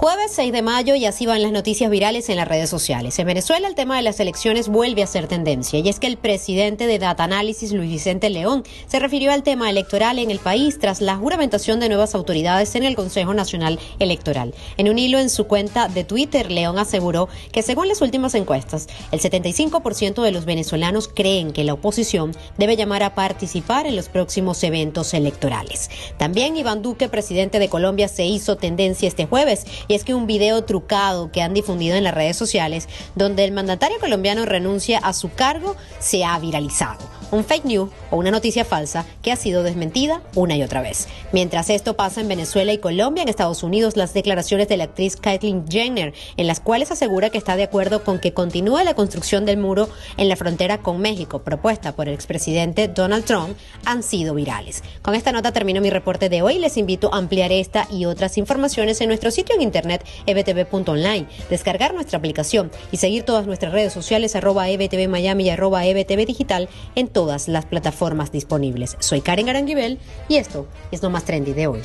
Jueves 6 de mayo y así van las noticias virales en las redes sociales. En Venezuela el tema de las elecciones vuelve a ser tendencia y es que el presidente de Data Analysis, Luis Vicente León, se refirió al tema electoral en el país tras la juramentación de nuevas autoridades en el Consejo Nacional Electoral. En un hilo en su cuenta de Twitter, León aseguró que según las últimas encuestas, el 75% de los venezolanos creen que la oposición debe llamar a participar en los próximos eventos electorales. También Iván Duque, presidente de Colombia, se hizo tendencia este jueves y es que un video trucado que han difundido en las redes sociales donde el mandatario colombiano renuncia a su cargo se ha viralizado un fake news o una noticia falsa que ha sido desmentida una y otra vez. Mientras esto pasa en Venezuela y Colombia, en Estados Unidos, las declaraciones de la actriz Caitlyn Jenner, en las cuales asegura que está de acuerdo con que continúe la construcción del muro en la frontera con México, propuesta por el expresidente Donald Trump, han sido virales. Con esta nota termino mi reporte de hoy. Les invito a ampliar esta y otras informaciones en nuestro sitio en internet ebtv.online, descargar nuestra aplicación y seguir todas nuestras redes sociales arroba ebtv Miami y arroba ebtv digital en todas las plataformas disponibles. Soy Karen Aranguibel y esto es lo más trendy de hoy.